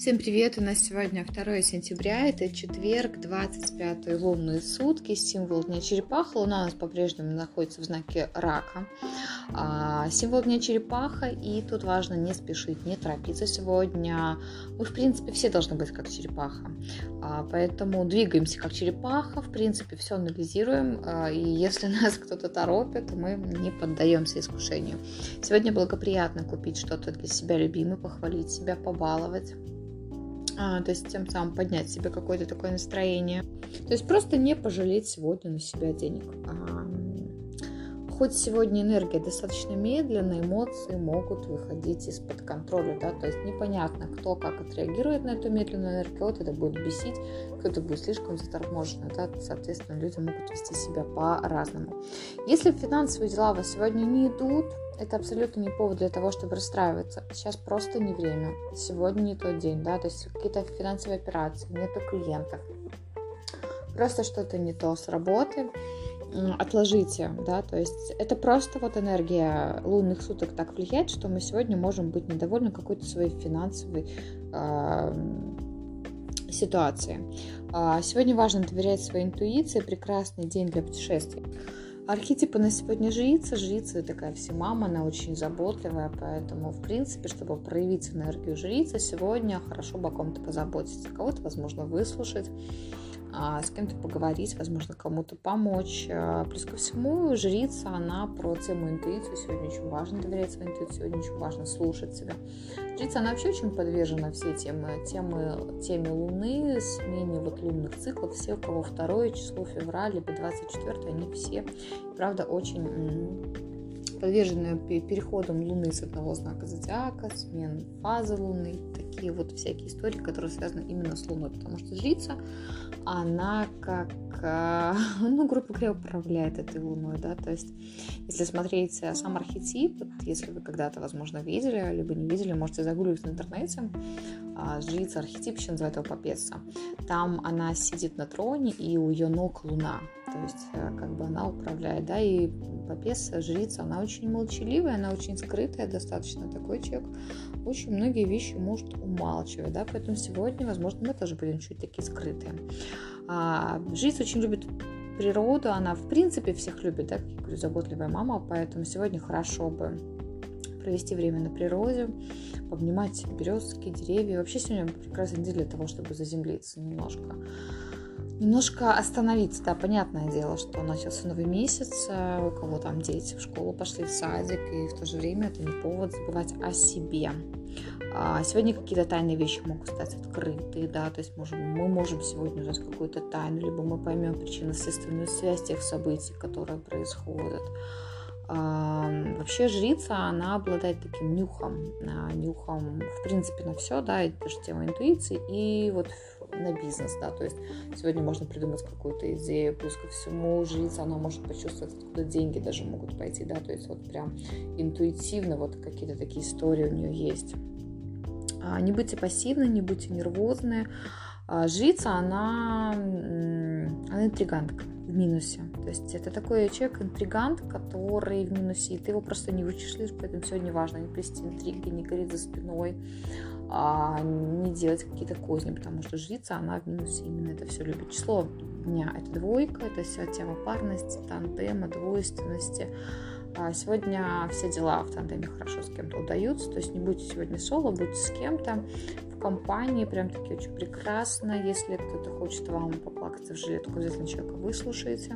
Всем привет! У нас сегодня 2 сентября, это четверг, 25 лунные сутки, символ Дня Черепаха. Луна у нас по-прежнему находится в знаке Рака. А, символ Дня Черепаха, и тут важно не спешить, не торопиться сегодня. Мы, в принципе, все должны быть как черепаха. А, поэтому двигаемся как черепаха, в принципе, все анализируем. А, и если нас кто-то торопит, мы не поддаемся искушению. Сегодня благоприятно купить что-то для себя любимое, похвалить себя, побаловать а, то есть тем самым поднять себе какое-то такое настроение. То есть просто не пожалеть сегодня на себя денег. А, хоть сегодня энергия достаточно медленная, эмоции могут выходить из-под контроля, да, то есть непонятно, кто как отреагирует на эту медленную энергию, кого-то это будет бесить, кто-то будет слишком заторможен, да, соответственно, люди могут вести себя по-разному. Если финансовые дела у вас сегодня не идут, это абсолютно не повод для того, чтобы расстраиваться. Сейчас просто не время. Сегодня не тот день, да, то есть какие-то финансовые операции, нету клиентов. Просто что-то не то с работы. Отложите, да, то есть это просто вот энергия лунных суток так влияет, что мы сегодня можем быть недовольны какой-то своей финансовой э, ситуации. А сегодня важно доверять своей интуиции. Прекрасный день для путешествий. Архетипы на сегодня жрица. Жрица такая все мама, она очень заботливая, поэтому, в принципе, чтобы проявить энергию жрицы, сегодня хорошо бы о ком-то позаботиться, кого-то, возможно, выслушать, с кем-то поговорить, возможно, кому-то помочь. А, плюс ко всему, жрица, она про тему интуицию. Сегодня очень важно доверять своей интуиции, сегодня очень важно слушать себя. Жрица, она вообще очень подвержена все темы, темы, теме Луны, смене вот лунных циклов. Все, у кого второе число февраля, либо 24, они все, правда, очень подвержены переходам Луны с одного знака зодиака, смен фазы Луны, такие вот всякие истории, которые связаны именно с Луной, потому что жрица, она как, а, ну, грубо говоря, управляет этой Луной, да, то есть если смотреть сам архетип, если вы когда-то, возможно, видели, либо не видели, можете загуглить в интернете, а, жрица архетип, еще называют его попеса, там она сидит на троне, и у ее ног Луна, то есть э, как бы она управляет, да, и попеса, жрица, она очень молчаливая, она очень скрытая достаточно, такой человек очень многие вещи может умалчивать, да, поэтому сегодня, возможно, мы тоже будем чуть такие скрытые. А, жрица очень любит природу, она в принципе всех любит, да, как я говорю, заботливая мама, поэтому сегодня хорошо бы провести время на природе, обнимать березки, деревья. Вообще сегодня прекрасный день для того, чтобы заземлиться немножко немножко остановиться. Да, понятное дело, что начался новый месяц, э, у кого там дети в школу пошли, в садик, и в то же время это не повод забывать о себе. А, сегодня какие-то тайные вещи могут стать открыты, да, то есть можем, мы можем сегодня узнать какую-то тайну, либо мы поймем причинно-следственную связь тех событий, которые происходят. Вообще жрица, она обладает таким нюхом, а, нюхом, в принципе, на все, да, это же тема интуиции, и вот на бизнес, да, то есть сегодня можно придумать какую-то идею, плюс ко всему жрица, она может почувствовать, откуда деньги даже могут пойти, да, то есть вот прям интуитивно вот какие-то такие истории у нее есть. А, не будьте пассивны, не будьте нервозны. А, жрица, она, она интригантка в минусе. То есть это такой человек-интригант, который в минусе, и ты его просто не вычислишь, поэтому сегодня важно не плести интриги, не гореть за спиной, а не делать какие-то козни, потому что жрица, она в минусе именно это все любит. Число дня — это двойка, это вся тема парности, тандема, двойственности. А сегодня все дела в тандеме хорошо с кем-то удаются, то есть не будьте сегодня соло, будьте с кем-то компании, прям таки очень прекрасно. Если кто-то хочет вам поплакаться в жилетку, обязательно человека выслушайте.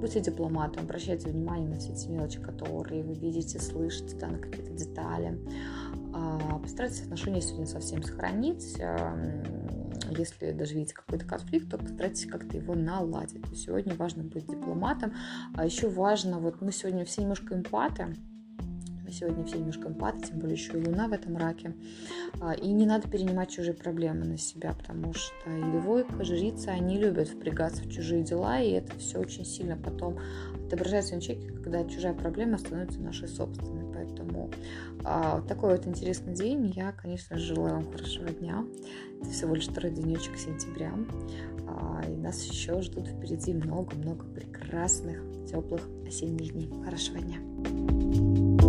Будьте дипломатом, обращайте внимание на все эти мелочи, которые вы видите, слышите, да, на какие-то детали. А, постарайтесь отношения сегодня совсем сохранить. Если даже видите какой-то конфликт, то постарайтесь как-то его наладить. сегодня важно быть дипломатом. А еще важно, вот мы сегодня все немножко эмпаты, сегодня все немножко эмпаты, тем более еще и Луна в этом раке. А, и не надо перенимать чужие проблемы на себя, потому что и двойка, жрица, они любят впрягаться в чужие дела, и это все очень сильно потом отображается на человеке, когда чужая проблема становится нашей собственной. Поэтому а, такой вот интересный день. Я, конечно, желаю вам хорошего дня. Это всего лишь второй денечек сентября. А, и нас еще ждут впереди много-много прекрасных, теплых осенних дней. Хорошего дня!